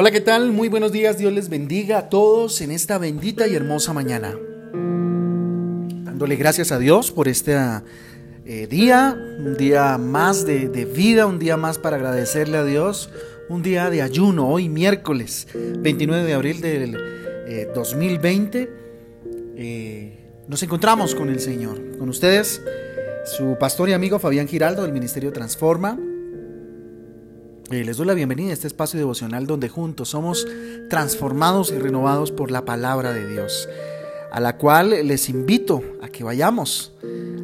Hola, ¿qué tal? Muy buenos días. Dios les bendiga a todos en esta bendita y hermosa mañana. Dándole gracias a Dios por este eh, día, un día más de, vida, un día más para agradecerle a Dios, un día de ayuno, hoy miércoles 29 de abril del 2020. Eh, eh, nos encontramos con el Señor, con ustedes, su pastor y amigo Fabián Giraldo del Ministerio Transforma. Les doy la bienvenida a este espacio devocional donde juntos somos transformados y renovados por la palabra de Dios, a la cual les invito a que vayamos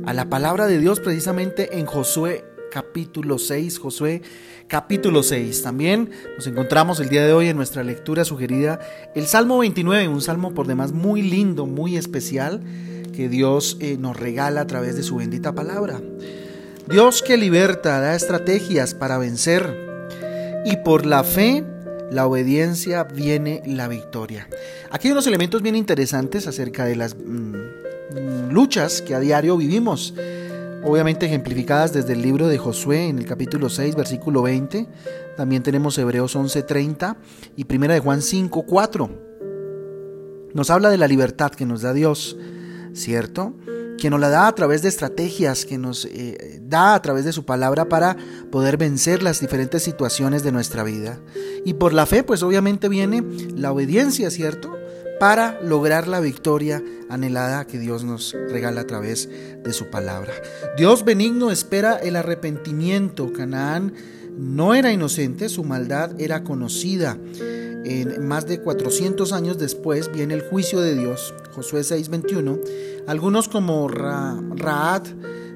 a la palabra de Dios precisamente en Josué capítulo 6, Josué capítulo 6. También nos encontramos el día de hoy en nuestra lectura sugerida el Salmo 29, un salmo por demás muy lindo, muy especial, que Dios eh, nos regala a través de su bendita palabra. Dios que liberta, da estrategias para vencer y por la fe, la obediencia, viene la victoria. Aquí hay unos elementos bien interesantes acerca de las mm, luchas que a diario vivimos. Obviamente ejemplificadas desde el libro de Josué en el capítulo 6, versículo 20. También tenemos Hebreos 11:30 y Primera de Juan 5:4. Nos habla de la libertad que nos da Dios, ¿cierto? Que nos la da a través de estrategias, que nos eh, da a través de su palabra para poder vencer las diferentes situaciones de nuestra vida. Y por la fe, pues obviamente viene la obediencia, ¿cierto? Para lograr la victoria anhelada que Dios nos regala a través de su palabra. Dios benigno espera el arrepentimiento. Canaán no era inocente, su maldad era conocida. En más de 400 años después viene el juicio de Dios, Josué 6:21. Algunos como Ra Raad,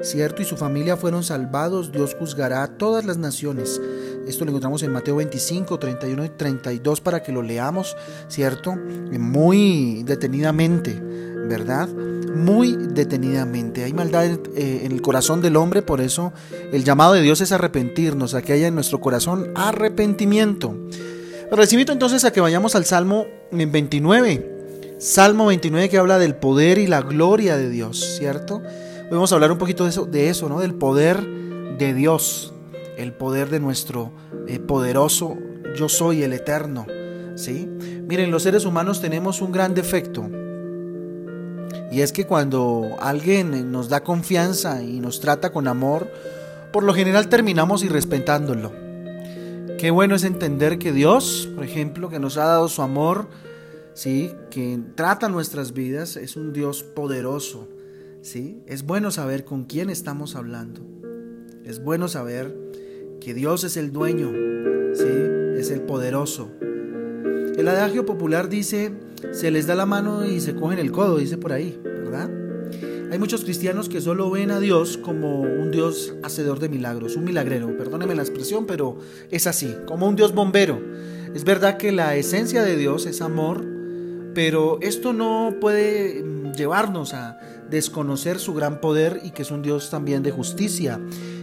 cierto, y su familia fueron salvados, Dios juzgará a todas las naciones. Esto lo encontramos en Mateo 25, 31 y 32 para que lo leamos, cierto, muy detenidamente, ¿verdad? Muy detenidamente. Hay maldad eh, en el corazón del hombre, por eso el llamado de Dios es arrepentirnos, a que haya en nuestro corazón arrepentimiento. Les invito entonces a que vayamos al Salmo 29. Salmo 29 que habla del poder y la gloria de Dios, ¿cierto? Vamos a hablar un poquito de eso, de eso ¿no? Del poder de Dios, el poder de nuestro eh, poderoso yo soy el eterno, ¿sí? Miren, los seres humanos tenemos un gran defecto. Y es que cuando alguien nos da confianza y nos trata con amor, por lo general terminamos irrespetándolo. Qué bueno es entender que Dios, por ejemplo, que nos ha dado su amor, ¿sí? que trata nuestras vidas, es un Dios poderoso. ¿sí? Es bueno saber con quién estamos hablando. Es bueno saber que Dios es el dueño, ¿sí? es el poderoso. El adagio popular dice, se les da la mano y se cogen el codo, dice por ahí. Hay muchos cristianos que solo ven a Dios como un Dios hacedor de milagros, un milagrero, perdóneme la expresión, pero es así, como un Dios bombero. Es verdad que la esencia de Dios es amor, pero esto no puede mm, llevarnos a desconocer su gran poder y que es un Dios también de justicia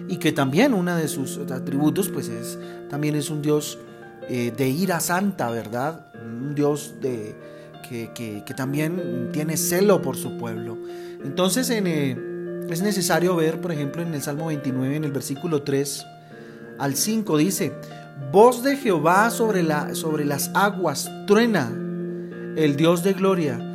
y que también uno de sus atributos pues es también es un Dios eh, de ira santa, ¿verdad? Un Dios de, que, que también tiene celo por su pueblo. Entonces eh, es necesario ver, por ejemplo, en el Salmo 29, en el versículo 3 al 5, dice, voz de Jehová sobre las aguas, truena el Dios de gloria.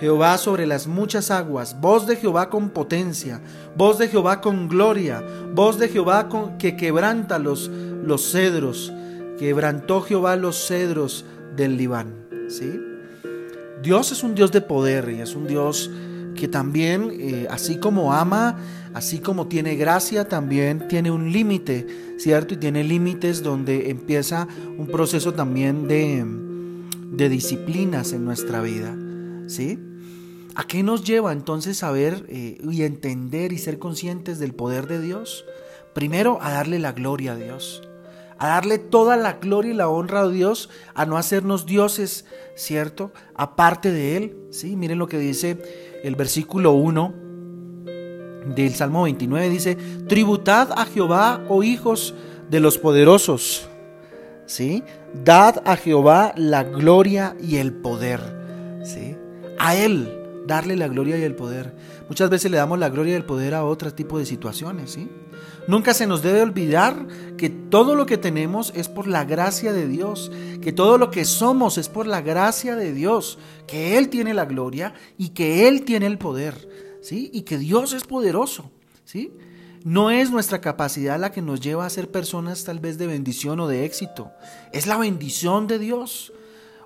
Jehová sobre las muchas aguas, voz de Jehová con potencia, voz de Jehová con gloria, voz de Jehová con, que quebranta los, los cedros, quebrantó Jehová los cedros del Libán. ¿sí? Dios es un Dios de poder y es un Dios que también, eh, así como ama, así como tiene gracia, también tiene un límite, ¿cierto? Y tiene límites donde empieza un proceso también de, de disciplinas en nuestra vida, ¿sí? ¿A qué nos lleva entonces saber eh, y entender y ser conscientes del poder de Dios? Primero, a darle la gloria a Dios a darle toda la gloria y la honra a Dios, a no hacernos dioses, ¿cierto? Aparte de Él, ¿sí? Miren lo que dice el versículo 1 del Salmo 29, dice, tributad a Jehová, oh hijos de los poderosos, ¿sí? Dad a Jehová la gloria y el poder, ¿sí? A Él, darle la gloria y el poder. Muchas veces le damos la gloria y el poder a otro tipo de situaciones, ¿sí? Nunca se nos debe olvidar que todo lo que tenemos es por la gracia de Dios, que todo lo que somos es por la gracia de Dios, que Él tiene la gloria y que Él tiene el poder, ¿sí? Y que Dios es poderoso, ¿sí? No es nuestra capacidad la que nos lleva a ser personas tal vez de bendición o de éxito, es la bendición de Dios.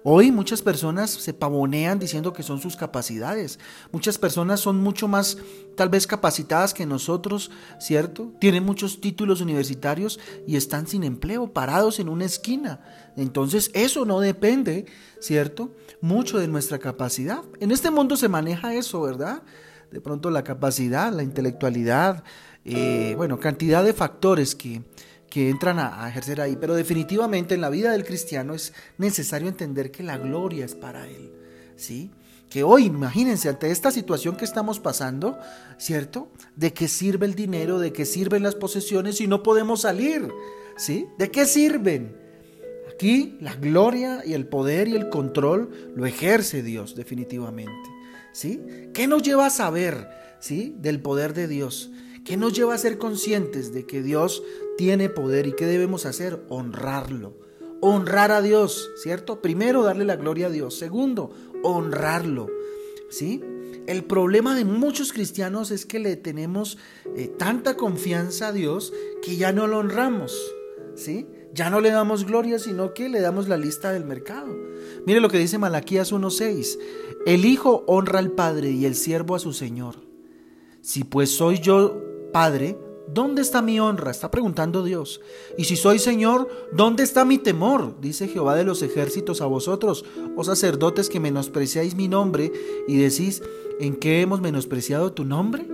Hoy muchas personas se pavonean diciendo que son sus capacidades. Muchas personas son mucho más tal vez capacitadas que nosotros, ¿cierto? Tienen muchos títulos universitarios y están sin empleo, parados en una esquina. Entonces eso no depende, ¿cierto? Mucho de nuestra capacidad. En este mundo se maneja eso, ¿verdad? De pronto la capacidad, la intelectualidad, eh, bueno, cantidad de factores que que entran a, ejercer ahí, pero definitivamente en la vida del cristiano es necesario entender que la gloria es para él, ¿sí? Que hoy, imagínense, ante esta situación que estamos pasando, ¿cierto? ¿De qué sirve el dinero? ¿De qué sirven las posesiones si no podemos salir? ¿Sí? ¿De qué sirven? Aquí la gloria y el poder y el control lo ejerce Dios definitivamente. ¿Sí? ¿Qué nos lleva a saber, ¿sí? del poder de Dios? ¿Qué nos lleva a ser conscientes de que Dios tiene poder y qué debemos hacer? Honrarlo. Honrar a Dios, ¿cierto? Primero, darle la gloria a Dios. Segundo, honrarlo. ¿Sí? El problema de muchos cristianos es que le tenemos eh, tanta confianza a Dios que ya no lo honramos. ¿Sí? Ya no le damos gloria, sino que le damos la lista del mercado. Mire lo que dice Malaquías 1:6. El hijo honra al padre y el siervo a su señor. Si pues soy yo Padre, ¿dónde está mi honra? Está preguntando Dios. Y si soy Señor, ¿dónde está mi temor? Dice Jehová de los ejércitos a vosotros, oh sacerdotes que menospreciáis mi nombre y decís, ¿en qué hemos menospreciado tu nombre?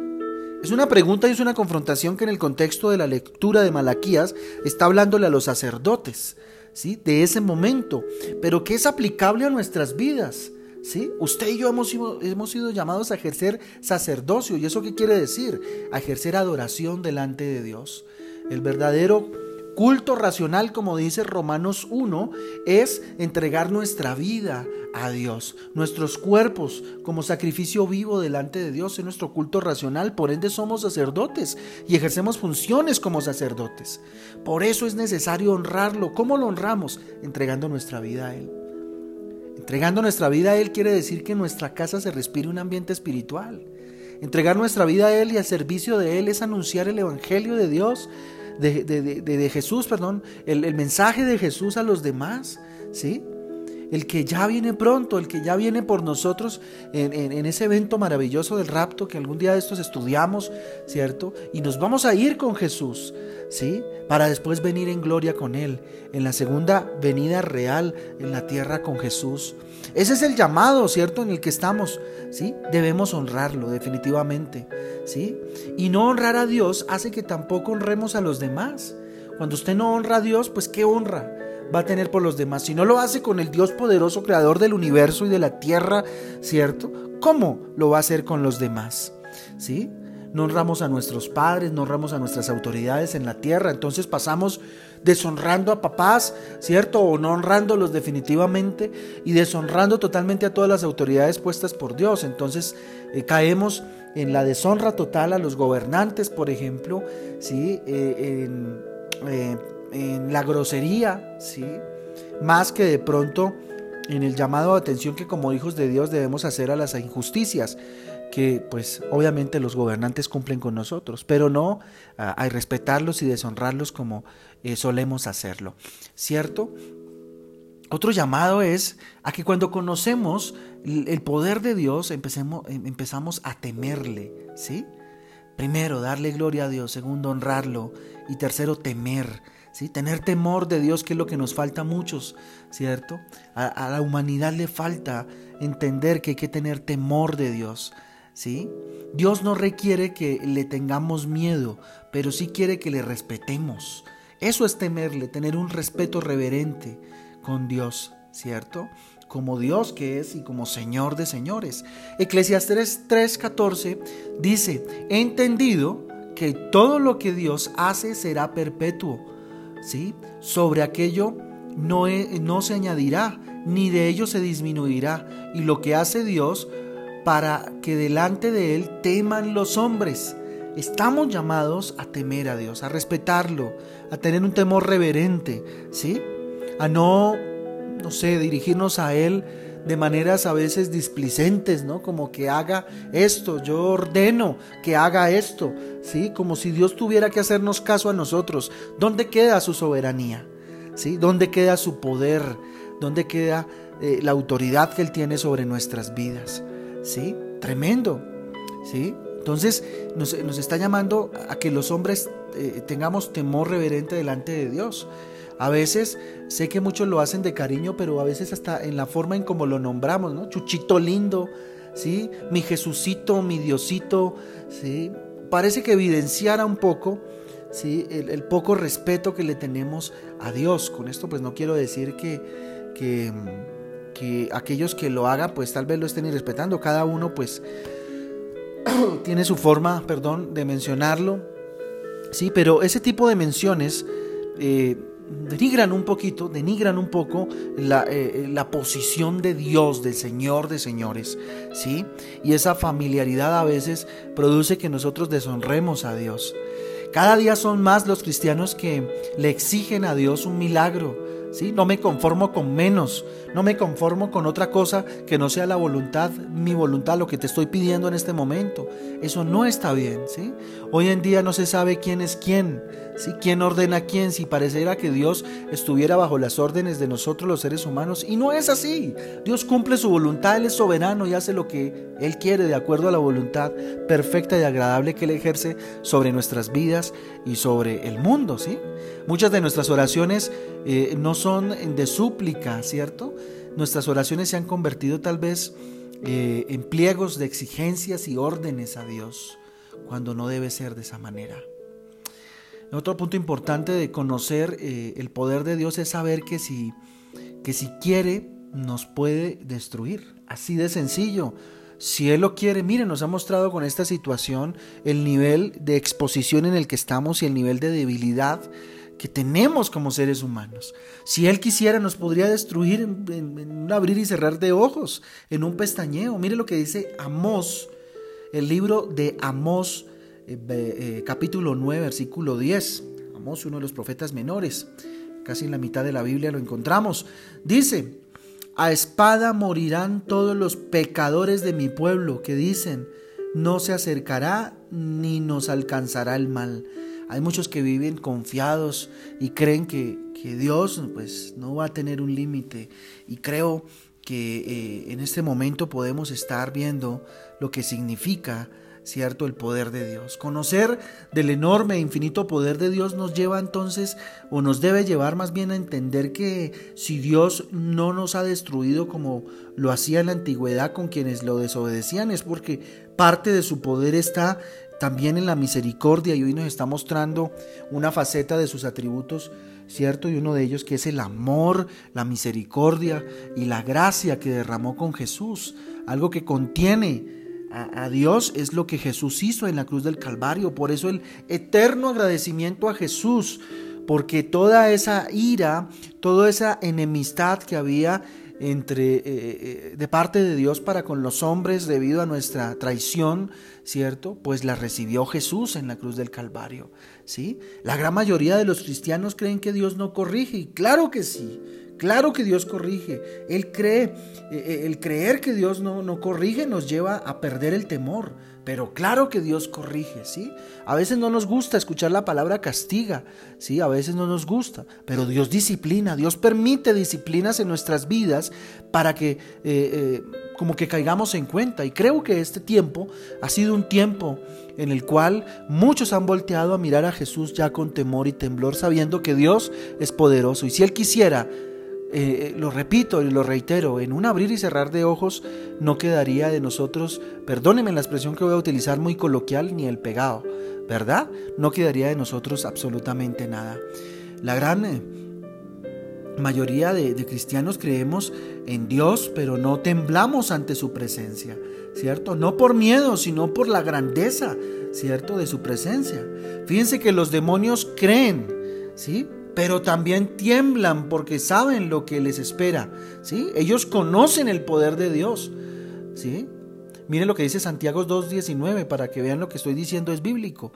Es una pregunta y es una confrontación que en el contexto de la lectura de Malaquías está hablándole a los sacerdotes, ¿sí? De ese momento, pero que es aplicable a nuestras vidas. ¿Sí? Usted y yo hemos hemos sido llamados a ejercer sacerdocio. ¿Y eso qué quiere decir? A ejercer adoración delante de Dios. El verdadero culto racional, como dice Romanos 1, es entregar nuestra vida a Dios, nuestros cuerpos como sacrificio vivo delante de Dios es nuestro culto racional, por ende somos sacerdotes y ejercemos funciones como sacerdotes. Por eso es necesario honrarlo. ¿Cómo lo honramos? Entregando nuestra vida a Él. Entregando nuestra vida a Él quiere decir que en nuestra casa se respire un ambiente espiritual. Entregar nuestra vida a Él y al servicio de Él es anunciar el Evangelio de Dios, de, Jesús, perdón, el, el, mensaje de Jesús a los demás, ¿sí? El que ya viene pronto, el que ya viene por nosotros en, ese evento maravilloso del rapto que algún día de estos estudiamos, ¿cierto? Y nos vamos a ir con Jesús, ¿sí? Para después venir en gloria con Él, en la segunda venida real en la tierra con Jesús. Ese es el llamado, ¿cierto? En el que estamos, ¿sí? Debemos honrarlo, definitivamente, ¿sí? Y no honrar a Dios hace que tampoco honremos a los demás. Cuando usted no honra a Dios, pues ¿qué honra? Va a tener por los demás. Si no lo hace con el Dios poderoso, creador del universo y de la tierra, ¿cierto? ¿Cómo lo va a hacer con los demás? ¿Sí? No honramos a nuestros padres, no honramos a nuestras autoridades en la tierra, entonces pasamos deshonrando a papás, ¿cierto? O no honrándolos definitivamente y deshonrando totalmente a todas las autoridades puestas por Dios. Entonces eh, caemos en la deshonra total a los gobernantes, por ejemplo, ¿sí? Eh, en, eh, en la grosería, ¿sí? Más que de pronto en el llamado de atención que como hijos de Dios debemos hacer a las injusticias que pues obviamente los gobernantes cumplen con nosotros, pero no a, respetarlos y deshonrarlos como eh, solemos hacerlo, ¿cierto? Otro llamado es a que cuando conocemos el poder de Dios empecemos, em, empezamos a temerle, ¿sí? Primero, darle gloria a Dios, segundo, honrarlo y tercero, temer Tener temor de Dios, que es lo que nos falta a muchos, ¿cierto? A, la humanidad le falta entender que hay que tener temor de Dios, ¿sí? Dios no requiere que le tengamos miedo, pero sí quiere que le respetemos. Eso es temerle, tener un respeto reverente con Dios, ¿cierto? Como Dios que es y como Señor de señores. Eclesiastes 3:14 dice, he entendido que todo lo que Dios hace será perpetuo ¿sí? Sobre aquello no, no se añadirá, ni de ello se disminuirá. Y lo que hace Dios, para que delante de Él teman los hombres. Estamos llamados a temer a Dios, a respetarlo, a tener un temor reverente, ¿sí? A no, no sé, dirigirnos a Él de maneras a veces displicentes, ¿no? Como que haga esto, yo ordeno que haga esto, ¿sí? Como si Dios tuviera que hacernos caso a nosotros. ¿Dónde queda su soberanía? ¿Sí? ¿Dónde queda su poder? ¿Dónde queda eh, la autoridad que Él tiene sobre nuestras vidas? ¿Sí? Tremendo, ¿sí? Entonces nos, está llamando a que los hombres eh, tengamos temor reverente delante de Dios. A veces sé que muchos lo hacen de cariño, pero a veces hasta en la forma en como lo nombramos, ¿no? Chuchito lindo, ¿sí? Mi Jesucito, mi Diosito, ¿sí? Parece que evidenciara un poco, ¿sí? El, poco respeto que le tenemos a Dios. Con esto pues no quiero decir que, que, que aquellos que lo hagan pues tal vez lo estén irrespetando. Cada uno pues tiene su forma, perdón, de mencionarlo, ¿sí? Pero ese tipo de menciones... Eh, denigran un poquito, denigran un poco la, eh, eh, la, posición de Dios, del Señor de señores, ¿sí? Y esa familiaridad a veces produce que nosotros deshonremos a Dios. Cada día son más los cristianos que le exigen a Dios un milagro, ¿sí? No me conformo con menos, no me conformo con otra cosa que no sea la voluntad, mi voluntad, lo que te estoy pidiendo en este momento. Eso no está bien, ¿sí? Hoy en día no se sabe quién es quién, ¿sí? ¿Quién ordena a quién? Si pareciera que Dios estuviera bajo las órdenes de nosotros los seres humanos. Y no es así. Dios cumple su voluntad, Él es soberano y hace lo que Él quiere de acuerdo a la voluntad perfecta y agradable que Él ejerce sobre nuestras vidas y sobre el mundo, ¿sí? Muchas de nuestras oraciones eh, no son de súplica, ¿cierto? Nuestras oraciones se han convertido tal vez eh, en pliegos de exigencias y órdenes a Dios, cuando no debe ser de esa manera. Otro punto importante de conocer eh, el poder de Dios es saber que si, que si quiere, nos puede destruir. Así de sencillo. Si Él lo quiere, mire, nos ha mostrado con esta situación el nivel de exposición en el que estamos y el nivel de debilidad que tenemos como seres humanos. Si Él quisiera, nos podría destruir en, un abrir y cerrar de ojos, en un pestañeo. Mire lo que dice Amós, el libro de Amós, eh, eh, capítulo 9, versículo 10. Amós, uno de los profetas menores, casi en la mitad de la Biblia lo encontramos. Dice, a espada morirán todos los pecadores de mi pueblo que dicen, no se acercará ni nos alcanzará el mal. Hay muchos que viven confiados y creen que, Dios pues, no va a tener un límite. Y creo que eh, en este momento podemos estar viendo lo que significa ¿cierto? El poder de Dios. Conocer del enorme e infinito poder de Dios nos lleva entonces, o nos debe llevar más bien a entender que si Dios no nos ha destruido como lo hacía en la antigüedad con quienes lo desobedecían, es porque parte de su poder está también en la misericordia y hoy nos está mostrando una faceta de sus atributos, ¿cierto? Y uno de ellos que es el amor, la misericordia y la gracia que derramó con Jesús, algo que contiene a, Dios es lo que Jesús hizo en la cruz del Calvario. Por eso el eterno agradecimiento a Jesús, porque toda esa ira, toda esa enemistad que había entre eh, eh, de parte de Dios para con los hombres debido a nuestra traición, ¿cierto? Pues la recibió Jesús en la cruz del Calvario, ¿sí? La gran mayoría de los cristianos creen que Dios no corrige y claro que sí. Claro que Dios corrige. Él cree, eh, el creer que Dios no, no corrige nos lleva a perder el temor. Pero claro que Dios corrige, ¿sí? A veces no nos gusta escuchar la palabra castiga, ¿sí? A veces no nos gusta, pero Dios disciplina, Dios permite disciplinas en nuestras vidas para que eh, eh, como que caigamos en cuenta. Y creo que este tiempo ha sido un tiempo en el cual muchos han volteado a mirar a Jesús ya con temor y temblor, sabiendo que Dios es poderoso. Y si Él quisiera eh, lo repito y lo reitero, en un abrir y cerrar de ojos no quedaría de nosotros, perdónenme la expresión que voy a utilizar muy coloquial, ni el pegado, ¿verdad? No quedaría de nosotros absolutamente nada. La gran eh, mayoría de, de cristianos creemos en Dios, pero no temblamos ante su presencia, ¿cierto? No por miedo, sino por la grandeza, ¿cierto? De su presencia. Fíjense que los demonios creen, ¿sí? Pero también tiemblan porque saben lo que les espera, ¿sí? Ellos conocen el poder de Dios, ¿sí? Miren lo que dice Santiago 2.19 para que vean lo que estoy diciendo es bíblico.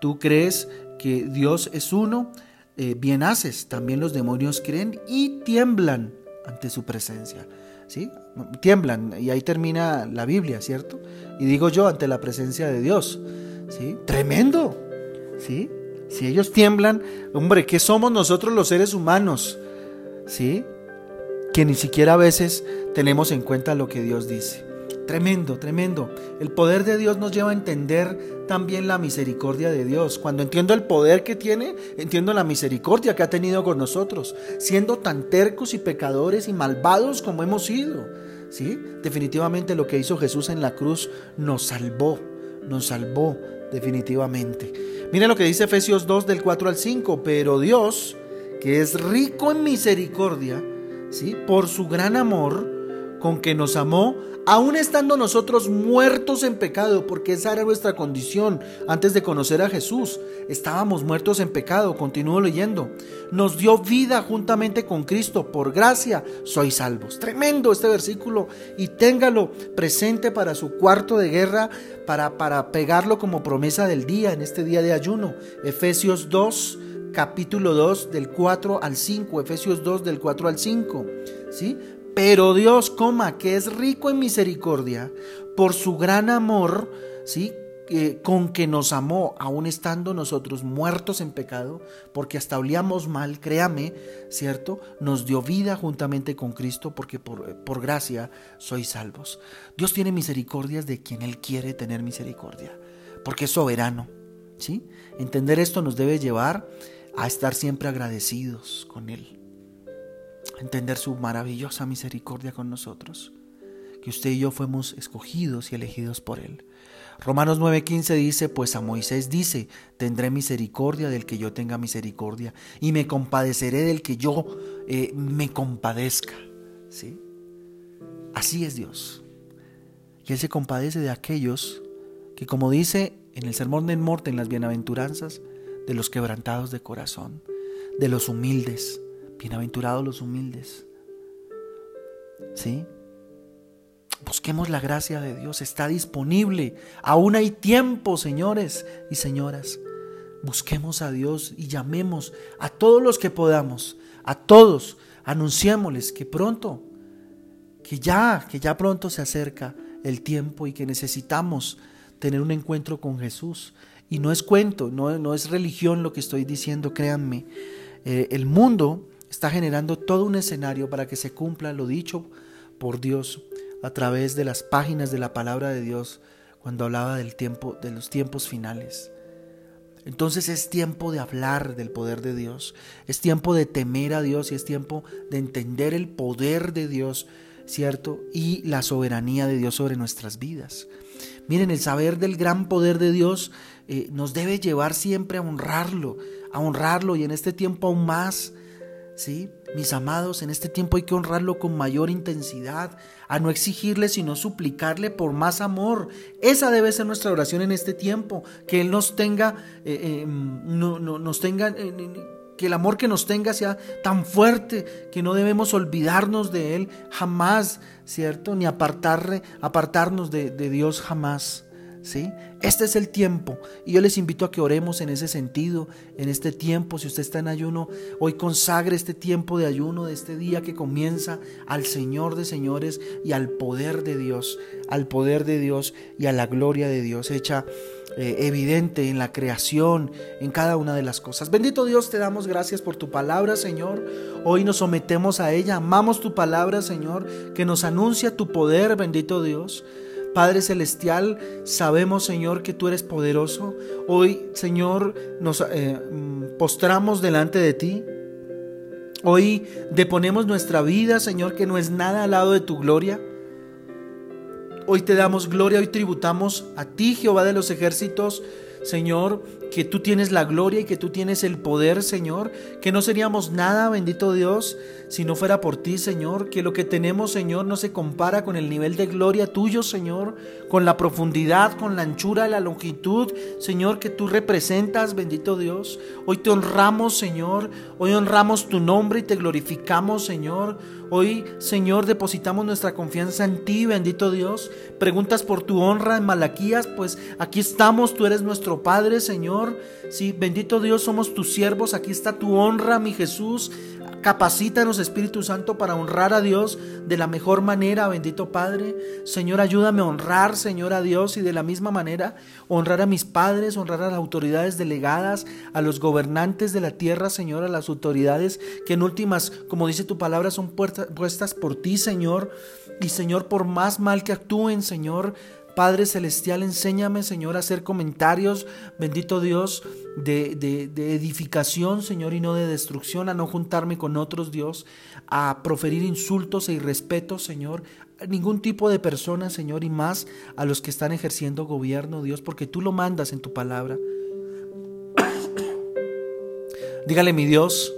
Tú crees que Dios es uno, eh, bien haces. También los demonios creen y tiemblan ante su presencia. ¿Sí? Tiemblan y ahí termina la Biblia, ¿cierto? Y digo yo ante la presencia de Dios. ¿Sí? Tremendo. ¿Sí? Si ellos tiemblan, hombre, ¿qué somos nosotros los seres humanos? ¿Sí? Que ni siquiera a veces tenemos en cuenta lo que Dios dice. Tremendo, tremendo. El poder de Dios nos lleva a entender también la misericordia de Dios. Cuando entiendo el poder que tiene, entiendo la misericordia que ha tenido con nosotros, siendo tan tercos y pecadores y malvados como hemos sido. ¿Sí? Definitivamente lo que hizo Jesús en la cruz nos salvó, nos salvó definitivamente. Miren lo que dice Efesios 2 del 4 al 5, pero Dios, que es rico en misericordia, ¿sí? Por su gran amor con que nos amó, aún estando nosotros muertos en pecado, porque esa era nuestra condición antes de conocer a Jesús. Estábamos muertos en pecado, continúo leyendo. Nos dio vida juntamente con Cristo, por gracia sois salvos. Tremendo este versículo y téngalo presente para su cuarto de guerra, para, para pegarlo como promesa del día, en este día de ayuno. Efesios 2, capítulo 2, del 4 al 5. Efesios 2, del 4 al 5. ¿Sí? Pero Dios, coma, que es rico en misericordia, por su gran amor, ¿sí? con que nos amó, aún estando nosotros muertos en pecado, porque hasta olíamos mal, créame, ¿cierto? Nos dio vida juntamente con Cristo, porque por, por gracia sois salvos. Dios tiene misericordias de quien Él quiere tener misericordia, porque es soberano, ¿sí? Entender esto nos debe llevar a estar siempre agradecidos con Él entender su maravillosa misericordia con nosotros, que usted y yo fuimos escogidos y elegidos por Él. Romanos 9:15 dice, pues a Moisés dice, tendré misericordia del que yo tenga misericordia y me compadeceré del que yo eh, me compadezca. ¿Sí? Así es Dios. Y Él se compadece de aquellos que, como dice en el Sermón del Morte, en las Bienaventuranzas, de los quebrantados de corazón, de los humildes, Bienaventurados los humildes. ¿Sí? Busquemos la gracia de Dios, está disponible. Aún hay tiempo, señores y señoras. Busquemos a Dios y llamemos a todos los que podamos, a todos, anunciémosles que pronto, que ya, que ya pronto se acerca el tiempo y que necesitamos tener un encuentro con Jesús. Y no es cuento, no, no es religión lo que estoy diciendo, créanme. Eh, el mundo está generando todo un escenario para que se cumpla lo dicho por Dios a través de las páginas de la palabra de Dios cuando hablaba del tiempo de los tiempos finales. Entonces es tiempo de hablar del poder de Dios, es tiempo de temer a Dios y es tiempo de entender el poder de Dios, ¿cierto? Y la soberanía de Dios sobre nuestras vidas. Miren, el saber del gran poder de Dios eh, nos debe llevar siempre a honrarlo, a honrarlo y en este tiempo aún más ¿sí? Mis amados, en este tiempo hay que honrarlo con mayor intensidad, a no exigirle, sino suplicarle por más amor. Esa debe ser nuestra oración en este tiempo, que Él nos tenga, eh, eh, no, nos tenga, eh, que el amor que nos tenga sea tan fuerte que no debemos olvidarnos de Él jamás, ¿cierto? Ni apartarle, apartarnos de Dios jamás. ¿Sí? Este es el tiempo y yo les invito a que oremos en ese sentido, en este tiempo, si usted está en ayuno, hoy consagre este tiempo de ayuno, de este día que comienza al Señor de señores y al poder de Dios, al poder de Dios y a la gloria de Dios hecha eh, evidente en la creación, en cada una de las cosas. Bendito Dios, te damos gracias por tu palabra, Señor. Hoy nos sometemos a ella, amamos tu palabra, Señor, que nos anuncia tu poder, bendito Dios. Padre Celestial, sabemos, Señor, que tú eres poderoso. Hoy, Señor, nos eh, mm, postramos delante de ti. Hoy deponemos nuestra vida, Señor, que no es nada al lado de tu gloria. Hoy te damos gloria, hoy tributamos a ti, Jehová de los ejércitos, Señor, que tú tienes la gloria y que tú tienes el poder, Señor, que no seríamos nada, bendito Dios, si no fuera por ti, Señor, que lo que tenemos, Señor, no se compara con el nivel de gloria tuyo, Señor, con la profundidad, con la anchura, la longitud, Señor, que tú representas, bendito Dios. Hoy te honramos, Señor, hoy honramos tu nombre y te glorificamos, Señor. Hoy, Señor, depositamos nuestra confianza en ti, bendito Dios. Preguntas por tu honra en Malaquías, pues aquí estamos, tú eres nuestro Padre, Señor. Sí, bendito Dios, somos tus siervos, aquí está tu honra, mi Jesús. Capacítanos, Espíritu Santo, para honrar a Dios de la mejor manera, bendito Padre. Señor, ayúdame a honrar, Señor, a Dios y de la misma manera honrar a mis padres, honrar a las autoridades delegadas, a los gobernantes de la tierra, Señor, a las autoridades que en últimas, como dice tu palabra, son puestas por ti, Señor. Y Señor, por más mal que actúen, Señor, Padre Celestial, enséñame, Señor, a hacer comentarios, bendito Dios, de, de, edificación, Señor, y no de destrucción, a no juntarme con otros, Dios, a proferir insultos e irrespetos, Señor, a ningún tipo de persona, Señor, y más a los que están ejerciendo gobierno, Dios, porque tú lo mandas en tu palabra. Dígale, mi Dios,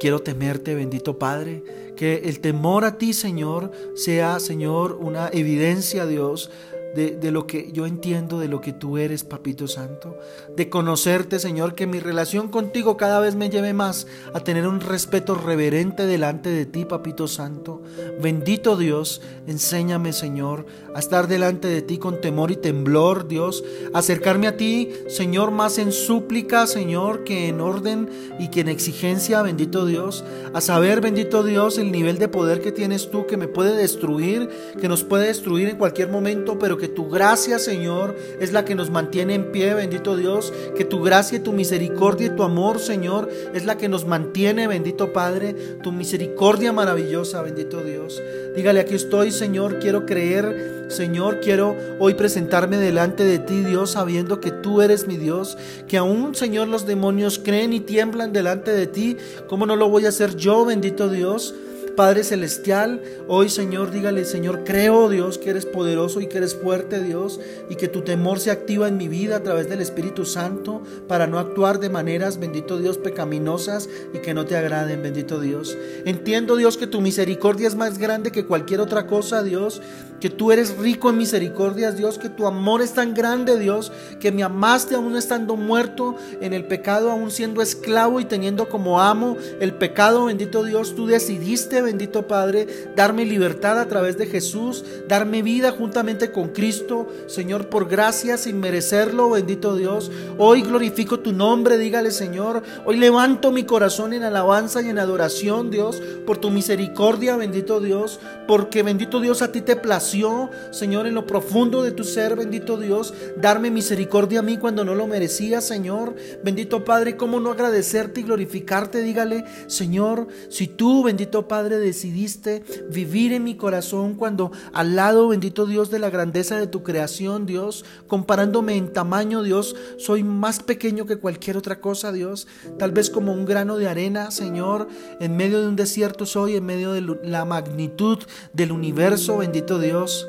quiero temerte, bendito Padre, que el temor a ti, Señor, sea, Señor, una evidencia, Dios, de, lo que yo entiendo de lo que tú eres, Papito Santo, de conocerte, Señor, que mi relación contigo cada vez me lleve más a tener un respeto reverente delante de ti, Papito Santo. Bendito Dios, enséñame, Señor, a estar delante de ti con temor y temblor, Dios, acercarme a ti, Señor, más en súplica, Señor, que en orden y que en exigencia, bendito Dios, a saber, bendito Dios, el nivel de poder que tienes tú, que me puede destruir, que nos puede destruir en cualquier momento, pero que tu gracia, Señor, es la que nos mantiene en pie, bendito Dios, que tu gracia tu misericordia y tu amor, Señor, es la que nos mantiene, bendito Padre, tu misericordia maravillosa, bendito Dios. Dígale, aquí estoy, Señor, quiero creer, Señor, quiero hoy presentarme delante de ti, Dios, sabiendo que tú eres mi Dios, que aún, Señor, los demonios creen y tiemblan delante de ti, ¿cómo no lo voy a hacer yo, bendito Dios? Padre Celestial, hoy Señor, dígale, Señor, creo Dios que eres poderoso y que eres fuerte Dios y que tu temor se activa en mi vida a través del Espíritu Santo para no actuar de maneras, bendito Dios, pecaminosas y que no te agraden, bendito Dios. Entiendo Dios que tu misericordia es más grande que cualquier otra cosa, Dios, que tú eres rico en misericordias, Dios, que tu amor es tan grande, Dios, que me amaste aún estando muerto en el pecado, aún siendo esclavo y teniendo como amo el pecado, bendito Dios, tú decidiste bendito Padre, darme libertad a través de Jesús, darme vida juntamente con Cristo, Señor, por gracia, sin merecerlo, bendito Dios. Hoy glorifico tu nombre, dígale, Señor. Hoy levanto mi corazón en alabanza y en adoración, Dios, por tu misericordia, bendito Dios, porque bendito Dios a ti te plació, Señor, en lo profundo de tu ser, bendito Dios, darme misericordia a mí cuando no lo merecía, Señor. Bendito Padre, ¿cómo no agradecerte y glorificarte? Dígale, Señor, si tú, bendito Padre, decidiste vivir en mi corazón cuando al lado, bendito Dios, de la grandeza de tu creación, Dios, comparándome en tamaño, Dios, soy más pequeño que cualquier otra cosa, Dios, tal vez como un grano de arena, Señor, en medio de un desierto soy, en medio de la magnitud del universo, bendito Dios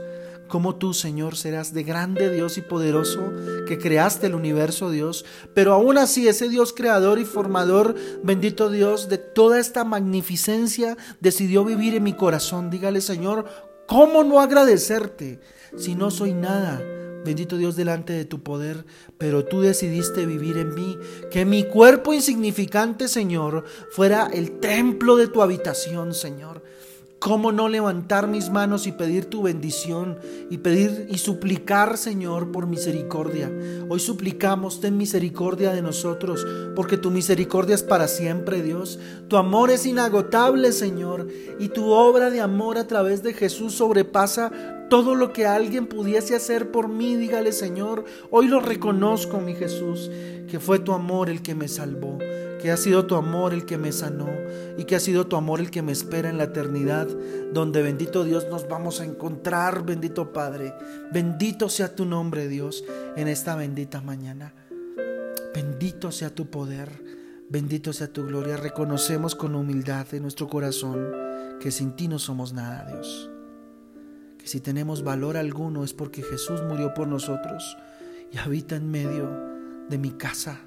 como tú, Señor, serás de grande Dios y poderoso que creaste el universo, Dios. Pero aún así, ese Dios creador y formador, bendito Dios, de toda esta magnificencia, decidió vivir en mi corazón. Dígale, Señor, ¿cómo no agradecerte si no soy nada? Bendito Dios delante de tu poder, pero tú decidiste vivir en mí, que mi cuerpo insignificante, Señor, fuera el templo de tu habitación, Señor. ¿Cómo no levantar mis manos y pedir tu bendición y pedir y suplicar, Señor, por misericordia? Hoy suplicamos, ten misericordia de nosotros, porque tu misericordia es para siempre, Dios. Tu amor es inagotable, Señor, y tu obra de amor a través de Jesús sobrepasa todo lo que alguien pudiese hacer por mí. Dígale, Señor, hoy lo reconozco, mi Jesús, que fue tu amor el que me salvó que ha sido tu amor el que me sanó y que ha sido tu amor el que me espera en la eternidad, donde bendito Dios nos vamos a encontrar, bendito Padre. Bendito sea tu nombre, Dios, en esta bendita mañana. Bendito sea tu poder, bendito sea tu gloria. Reconocemos con humildad en nuestro corazón que sin ti no somos nada, Dios. Que si tenemos valor alguno es porque Jesús murió por nosotros y habita en medio de mi casa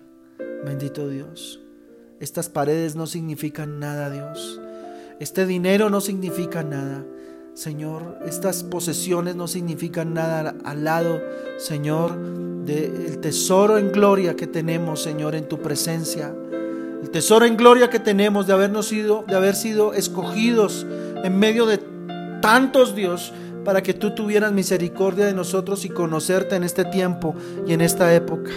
Bendito Dios. Estas paredes no significan nada, Dios. Este dinero no significa nada. Señor, estas posesiones no significan nada al lado, Señor, del tesoro en gloria que tenemos, Señor, en tu presencia. El tesoro en gloria que tenemos de habernos sido, de haber sido escogidos en medio de tantos Dios para que tú tuvieras misericordia de nosotros y conocerte en este tiempo y en esta época.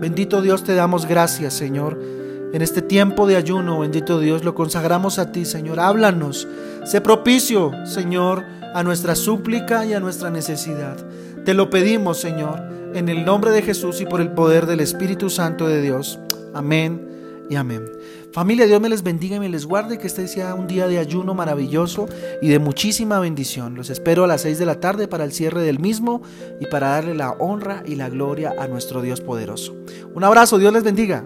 Bendito Dios, te damos gracias, Señor en este tiempo de ayuno, bendito Dios, lo consagramos a ti, Señor. Háblanos. Sé propicio, Señor, a nuestra súplica y a nuestra necesidad. Te lo pedimos, Señor, en el nombre de Jesús y por el poder del Espíritu Santo de Dios. Amén y amén. Familia, Dios me les bendiga y me les guarde, que este sea un día de ayuno maravilloso y de muchísima bendición. Los espero a las 6 de la tarde para el cierre del mismo y para darle la honra y la gloria a nuestro Dios poderoso. Un abrazo, Dios les bendiga.